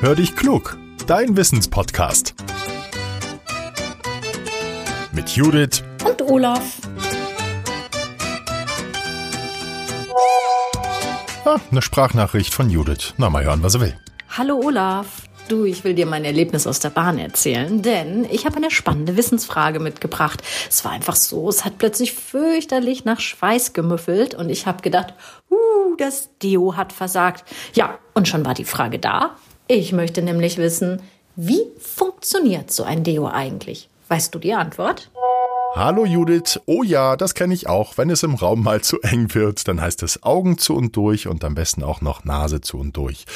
Hör dich klug, dein Wissenspodcast. Mit Judith und Olaf. Ah, eine Sprachnachricht von Judith. Na, mal hören, was er will. Hallo Olaf. Du, ich will dir mein Erlebnis aus der Bahn erzählen, denn ich habe eine spannende Wissensfrage mitgebracht. Es war einfach so, es hat plötzlich fürchterlich nach Schweiß gemüffelt und ich habe gedacht, uh, das Deo hat versagt. Ja, und schon war die Frage da. Ich möchte nämlich wissen, wie funktioniert so ein Deo eigentlich? Weißt du die Antwort? Hallo Judith, oh ja, das kenne ich auch. Wenn es im Raum mal zu eng wird, dann heißt es Augen zu und durch und am besten auch noch Nase zu und durch.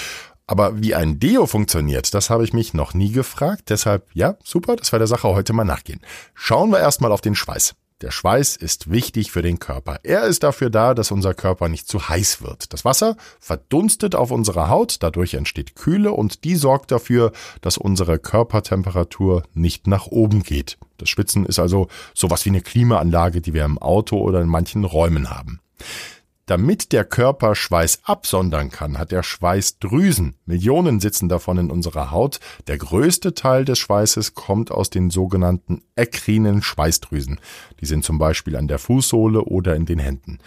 Aber wie ein Deo funktioniert, das habe ich mich noch nie gefragt. Deshalb, ja, super, dass wir der Sache heute mal nachgehen. Schauen wir erstmal auf den Schweiß. Der Schweiß ist wichtig für den Körper. Er ist dafür da, dass unser Körper nicht zu heiß wird. Das Wasser verdunstet auf unserer Haut, dadurch entsteht Kühle und die sorgt dafür, dass unsere Körpertemperatur nicht nach oben geht. Das Schwitzen ist also sowas wie eine Klimaanlage, die wir im Auto oder in manchen Räumen haben. Damit der Körper Schweiß absondern kann, hat er Schweißdrüsen. Millionen sitzen davon in unserer Haut. Der größte Teil des Schweißes kommt aus den sogenannten ekrinen Schweißdrüsen. Die sind zum Beispiel an der Fußsohle oder in den Händen.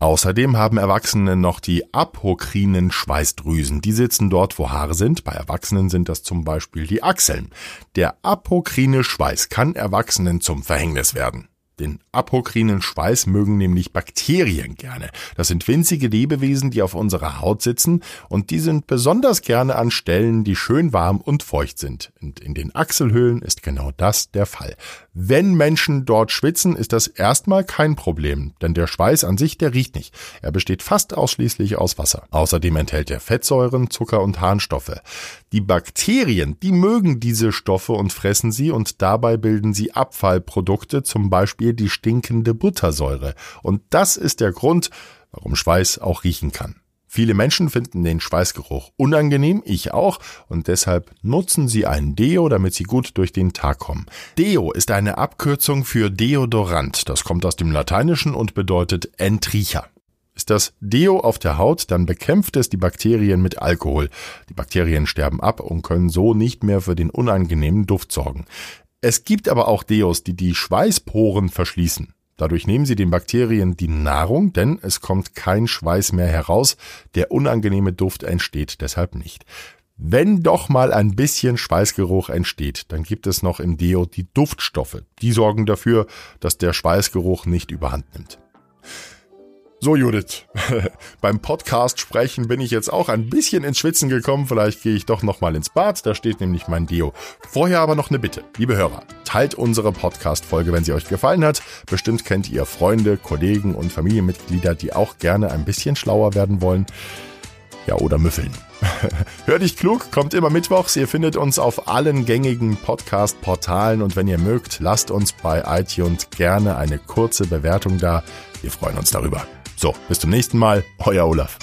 Außerdem haben Erwachsene noch die apokrinen Schweißdrüsen. Die sitzen dort, wo Haare sind. Bei Erwachsenen sind das zum Beispiel die Achseln. Der apokrine Schweiß kann Erwachsenen zum Verhängnis werden. Den apokrinen Schweiß mögen nämlich Bakterien gerne. Das sind winzige Lebewesen, die auf unserer Haut sitzen und die sind besonders gerne an Stellen, die schön warm und feucht sind. Und in den Achselhöhlen ist genau das der Fall. Wenn Menschen dort schwitzen, ist das erstmal kein Problem, denn der Schweiß an sich, der riecht nicht. Er besteht fast ausschließlich aus Wasser. Außerdem enthält er Fettsäuren, Zucker und Harnstoffe. Die Bakterien, die mögen diese Stoffe und fressen sie und dabei bilden sie Abfallprodukte, zum Beispiel die stinkende Buttersäure. Und das ist der Grund, warum Schweiß auch riechen kann. Viele Menschen finden den Schweißgeruch unangenehm, ich auch, und deshalb nutzen sie einen Deo, damit sie gut durch den Tag kommen. Deo ist eine Abkürzung für Deodorant. Das kommt aus dem Lateinischen und bedeutet Entriecher. Ist das Deo auf der Haut, dann bekämpft es die Bakterien mit Alkohol. Die Bakterien sterben ab und können so nicht mehr für den unangenehmen Duft sorgen. Es gibt aber auch Deos, die die Schweißporen verschließen. Dadurch nehmen sie den Bakterien die Nahrung, denn es kommt kein Schweiß mehr heraus. Der unangenehme Duft entsteht deshalb nicht. Wenn doch mal ein bisschen Schweißgeruch entsteht, dann gibt es noch im Deo die Duftstoffe. Die sorgen dafür, dass der Schweißgeruch nicht überhand nimmt. So, Judith, beim Podcast sprechen bin ich jetzt auch ein bisschen ins Schwitzen gekommen. Vielleicht gehe ich doch nochmal ins Bad. Da steht nämlich mein Deo. Vorher aber noch eine Bitte. Liebe Hörer, teilt unsere Podcast-Folge, wenn sie euch gefallen hat. Bestimmt kennt ihr Freunde, Kollegen und Familienmitglieder, die auch gerne ein bisschen schlauer werden wollen. Ja, oder müffeln. Hör dich klug, kommt immer mittwochs. Ihr findet uns auf allen gängigen Podcast-Portalen und wenn ihr mögt, lasst uns bei iTunes gerne eine kurze Bewertung da. Wir freuen uns darüber. So, bis zum nächsten Mal, euer Olaf.